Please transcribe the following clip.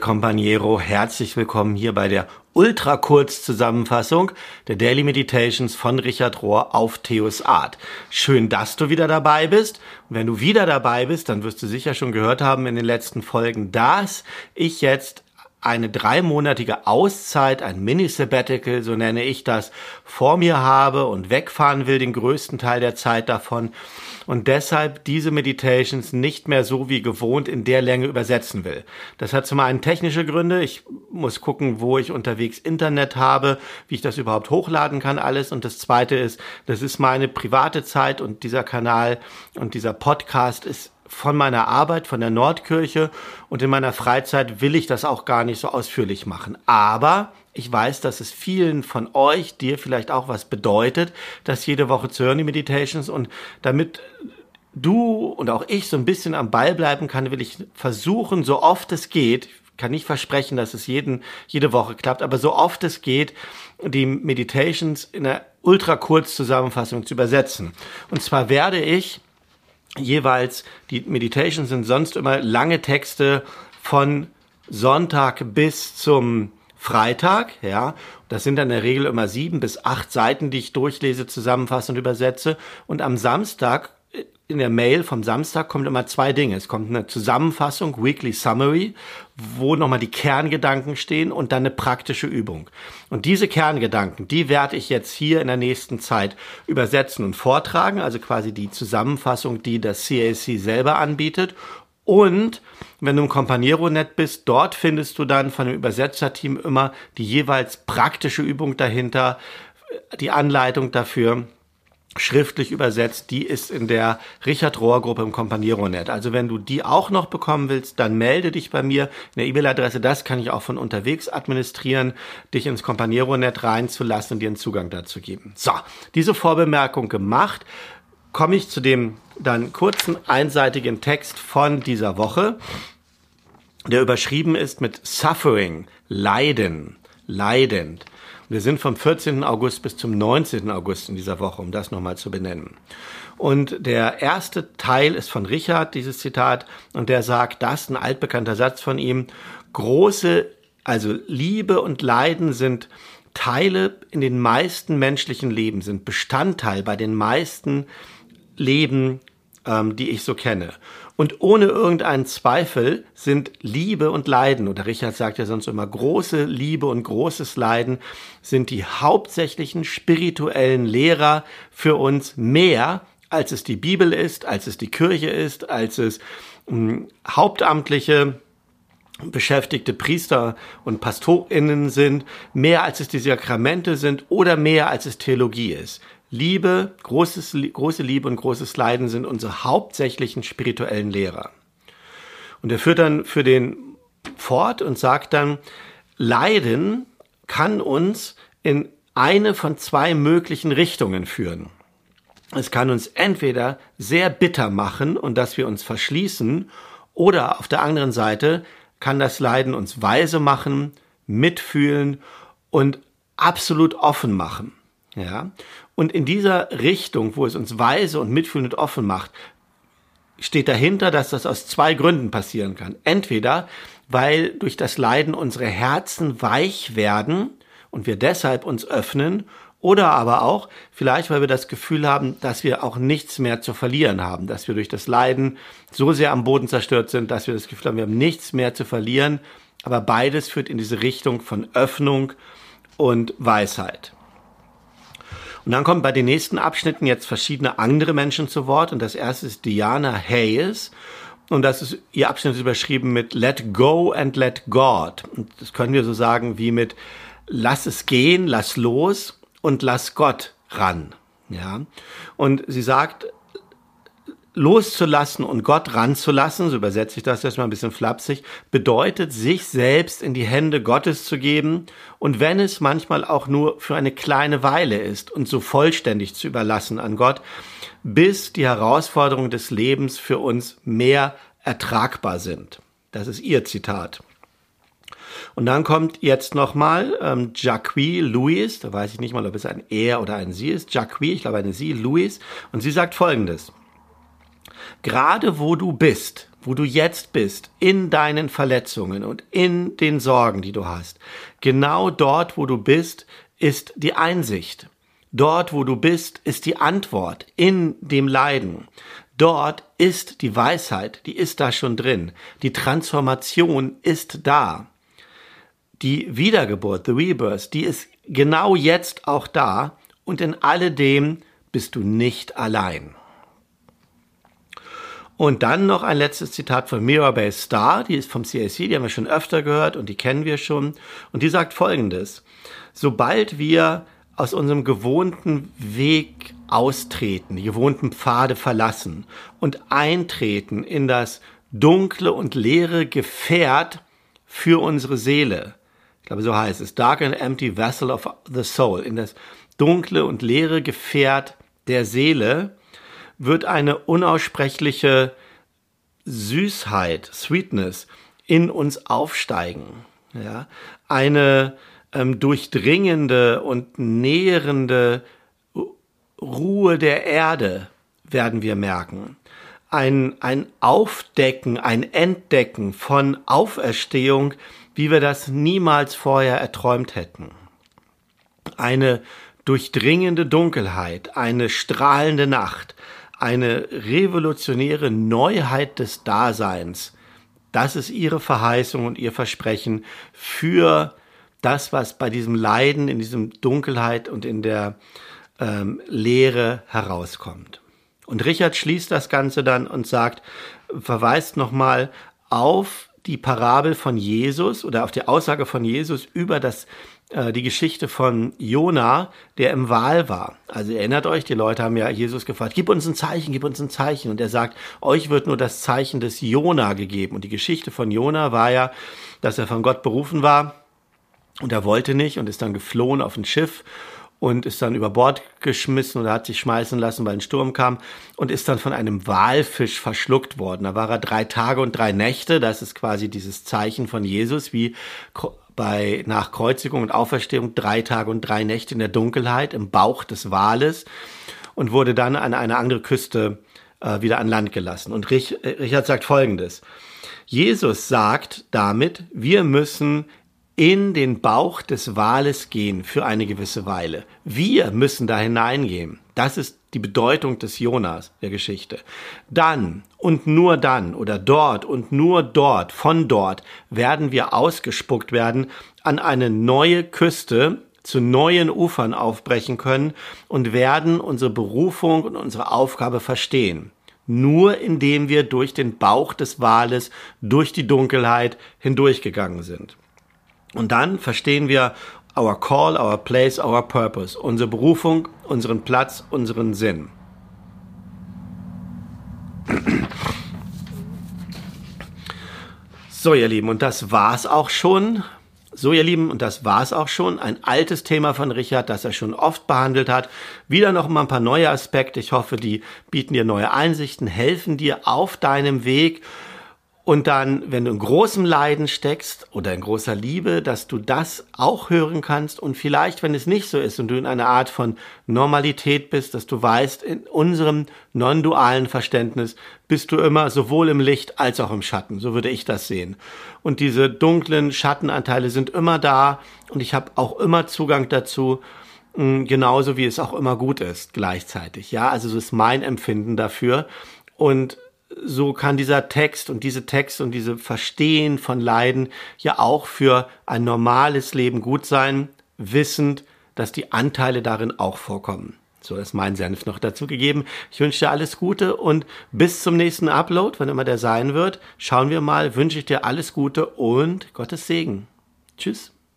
Companiero, herzlich willkommen hier bei der Ultra-Kurz-Zusammenfassung der Daily Meditations von Richard Rohr auf Theos Art. Schön, dass du wieder dabei bist. Und wenn du wieder dabei bist, dann wirst du sicher schon gehört haben in den letzten Folgen, dass ich jetzt eine dreimonatige Auszeit, ein Mini-Sabbatical, so nenne ich das, vor mir habe und wegfahren will, den größten Teil der Zeit davon und deshalb diese Meditations nicht mehr so wie gewohnt in der Länge übersetzen will. Das hat zum einen technische Gründe. Ich muss gucken, wo ich unterwegs Internet habe, wie ich das überhaupt hochladen kann alles. Und das zweite ist, das ist meine private Zeit und dieser Kanal und dieser Podcast ist von meiner Arbeit, von der Nordkirche und in meiner Freizeit will ich das auch gar nicht so ausführlich machen. Aber ich weiß, dass es vielen von euch, dir vielleicht auch was bedeutet, das jede Woche zu hören, die Meditations. Und damit du und auch ich so ein bisschen am Ball bleiben kann, will ich versuchen, so oft es geht, kann nicht versprechen, dass es jeden, jede Woche klappt, aber so oft es geht, die Meditations in einer ultra kurz Zusammenfassung zu übersetzen. Und zwar werde ich jeweils, die Meditations sind sonst immer lange Texte von Sonntag bis zum Freitag, ja. Das sind dann in der Regel immer sieben bis acht Seiten, die ich durchlese, zusammenfasse und übersetze. Und am Samstag in der Mail vom Samstag kommt immer zwei Dinge. Es kommt eine Zusammenfassung, Weekly Summary, wo nochmal die Kerngedanken stehen und dann eine praktische Übung. Und diese Kerngedanken, die werde ich jetzt hier in der nächsten Zeit übersetzen und vortragen, also quasi die Zusammenfassung, die das CAC selber anbietet. Und wenn du im Companiero-Net bist, dort findest du dann von dem Übersetzerteam immer die jeweils praktische Übung dahinter, die Anleitung dafür, schriftlich übersetzt, die ist in der Richard Rohr Gruppe im Companiero-Net. Also wenn du die auch noch bekommen willst, dann melde dich bei mir in der E-Mail-Adresse. Das kann ich auch von unterwegs administrieren, dich ins Companiero-Net reinzulassen und dir einen Zugang dazu geben. So, diese Vorbemerkung gemacht, komme ich zu dem dann kurzen einseitigen Text von dieser Woche, der überschrieben ist mit Suffering, Leiden, leidend. Wir sind vom 14. August bis zum 19. August in dieser Woche, um das nochmal zu benennen. Und der erste Teil ist von Richard, dieses Zitat, und der sagt, das, ein altbekannter Satz von ihm, große, also Liebe und Leiden sind Teile in den meisten menschlichen Leben, sind Bestandteil bei den meisten Leben, ähm, die ich so kenne. Und ohne irgendeinen Zweifel sind Liebe und Leiden, oder Richard sagt ja sonst immer, große Liebe und großes Leiden sind die hauptsächlichen spirituellen Lehrer für uns mehr, als es die Bibel ist, als es die Kirche ist, als es mh, hm, hauptamtliche beschäftigte Priester und Pastorinnen sind, mehr als es die Sakramente sind oder mehr als es Theologie ist. Liebe, großes, große Liebe und großes Leiden sind unsere hauptsächlichen spirituellen Lehrer. Und er führt dann für den fort und sagt dann, Leiden kann uns in eine von zwei möglichen Richtungen führen. Es kann uns entweder sehr bitter machen und dass wir uns verschließen, oder auf der anderen Seite kann das Leiden uns weise machen, mitfühlen und absolut offen machen. Ja? Und in dieser Richtung, wo es uns weise und mitfühlend offen macht, steht dahinter, dass das aus zwei Gründen passieren kann. Entweder, weil durch das Leiden unsere Herzen weich werden und wir deshalb uns öffnen, oder aber auch vielleicht, weil wir das Gefühl haben, dass wir auch nichts mehr zu verlieren haben, dass wir durch das Leiden so sehr am Boden zerstört sind, dass wir das Gefühl haben, wir haben nichts mehr zu verlieren. Aber beides führt in diese Richtung von Öffnung und Weisheit. Und dann kommen bei den nächsten Abschnitten jetzt verschiedene andere Menschen zu Wort. Und das erste ist Diana Hayes. Und das ist, ihr Abschnitt ist überschrieben mit Let go and let God. Und das können wir so sagen wie mit Lass es gehen, lass los und lass Gott ran. Ja. Und sie sagt, loszulassen und Gott ranzulassen, so übersetze ich das erstmal ein bisschen flapsig, bedeutet, sich selbst in die Hände Gottes zu geben und wenn es manchmal auch nur für eine kleine Weile ist und so vollständig zu überlassen an Gott, bis die Herausforderungen des Lebens für uns mehr ertragbar sind. Das ist ihr Zitat. Und dann kommt jetzt nochmal ähm, Jacques Louis, da weiß ich nicht mal, ob es ein er oder ein sie ist, Jacques, ich glaube eine sie, Louis, und sie sagt folgendes. Gerade wo du bist, wo du jetzt bist, in deinen Verletzungen und in den Sorgen, die du hast, genau dort, wo du bist, ist die Einsicht. Dort, wo du bist, ist die Antwort in dem Leiden. Dort ist die Weisheit, die ist da schon drin. Die Transformation ist da. Die Wiedergeburt, the Rebirth, die ist genau jetzt auch da und in alledem bist du nicht allein. Und dann noch ein letztes Zitat von Mirabelle Starr, die ist vom CAC, die haben wir schon öfter gehört und die kennen wir schon. Und die sagt folgendes. Sobald wir aus unserem gewohnten Weg austreten, die gewohnten Pfade verlassen und eintreten in das dunkle und leere Gefährt für unsere Seele. Ich glaube, so heißt es. Dark and empty vessel of the soul. In das dunkle und leere Gefährt der Seele wird eine unaussprechliche Süßheit, Sweetness in uns aufsteigen. Ja, eine ähm, durchdringende und nährende Ruhe der Erde werden wir merken. Ein, ein Aufdecken, ein Entdecken von Auferstehung, wie wir das niemals vorher erträumt hätten. Eine durchdringende Dunkelheit, eine strahlende Nacht, eine revolutionäre Neuheit des Daseins. Das ist ihre Verheißung und ihr Versprechen für das, was bei diesem Leiden, in diesem Dunkelheit und in der ähm, Leere herauskommt. Und Richard schließt das Ganze dann und sagt, verweist nochmal auf die Parabel von Jesus oder auf die Aussage von Jesus über das äh, die Geschichte von Jona, der im Wal war. Also erinnert euch, die Leute haben ja Jesus gefragt, gib uns ein Zeichen, gib uns ein Zeichen. Und er sagt, euch wird nur das Zeichen des Jona gegeben. Und die Geschichte von Jona war ja, dass er von Gott berufen war und er wollte nicht und ist dann geflohen auf ein Schiff und ist dann über Bord geschmissen oder hat sich schmeißen lassen, weil ein Sturm kam und ist dann von einem Walfisch verschluckt worden. Da war er drei Tage und drei Nächte. Das ist quasi dieses Zeichen von Jesus, wie bei nach Kreuzigung und Auferstehung drei Tage und drei Nächte in der Dunkelheit im Bauch des Wales und wurde dann an eine andere Küste äh, wieder an Land gelassen. Und Rich, äh, Richard sagt Folgendes. Jesus sagt damit, wir müssen in den Bauch des Wales gehen für eine gewisse Weile. Wir müssen da hineingehen. Das ist die Bedeutung des Jonas der Geschichte. Dann und nur dann oder dort und nur dort, von dort werden wir ausgespuckt werden an eine neue Küste, zu neuen Ufern aufbrechen können und werden unsere Berufung und unsere Aufgabe verstehen. Nur indem wir durch den Bauch des Wales, durch die Dunkelheit hindurchgegangen sind. Und dann verstehen wir our call, our place, our purpose, unsere Berufung, unseren Platz, unseren Sinn. So, ihr Lieben, und das war's auch schon. So, ihr Lieben, und das war's auch schon. Ein altes Thema von Richard, das er schon oft behandelt hat. Wieder noch mal ein paar neue Aspekte. Ich hoffe, die bieten dir neue Einsichten, helfen dir auf deinem Weg und dann, wenn du in großem Leiden steckst oder in großer Liebe, dass du das auch hören kannst und vielleicht, wenn es nicht so ist und du in einer Art von Normalität bist, dass du weißt, in unserem non-dualen Verständnis bist du immer sowohl im Licht als auch im Schatten. So würde ich das sehen. Und diese dunklen Schattenanteile sind immer da und ich habe auch immer Zugang dazu mm, genauso wie es auch immer gut ist gleichzeitig. Ja, also so ist mein Empfinden dafür und so kann dieser Text und diese Text und diese Verstehen von Leiden ja auch für ein normales Leben gut sein, wissend, dass die Anteile darin auch vorkommen. So ist mein Senf noch dazu gegeben. Ich wünsche dir alles Gute und bis zum nächsten Upload, wann immer der sein wird. Schauen wir mal, wünsche ich dir alles Gute und Gottes Segen. Tschüss.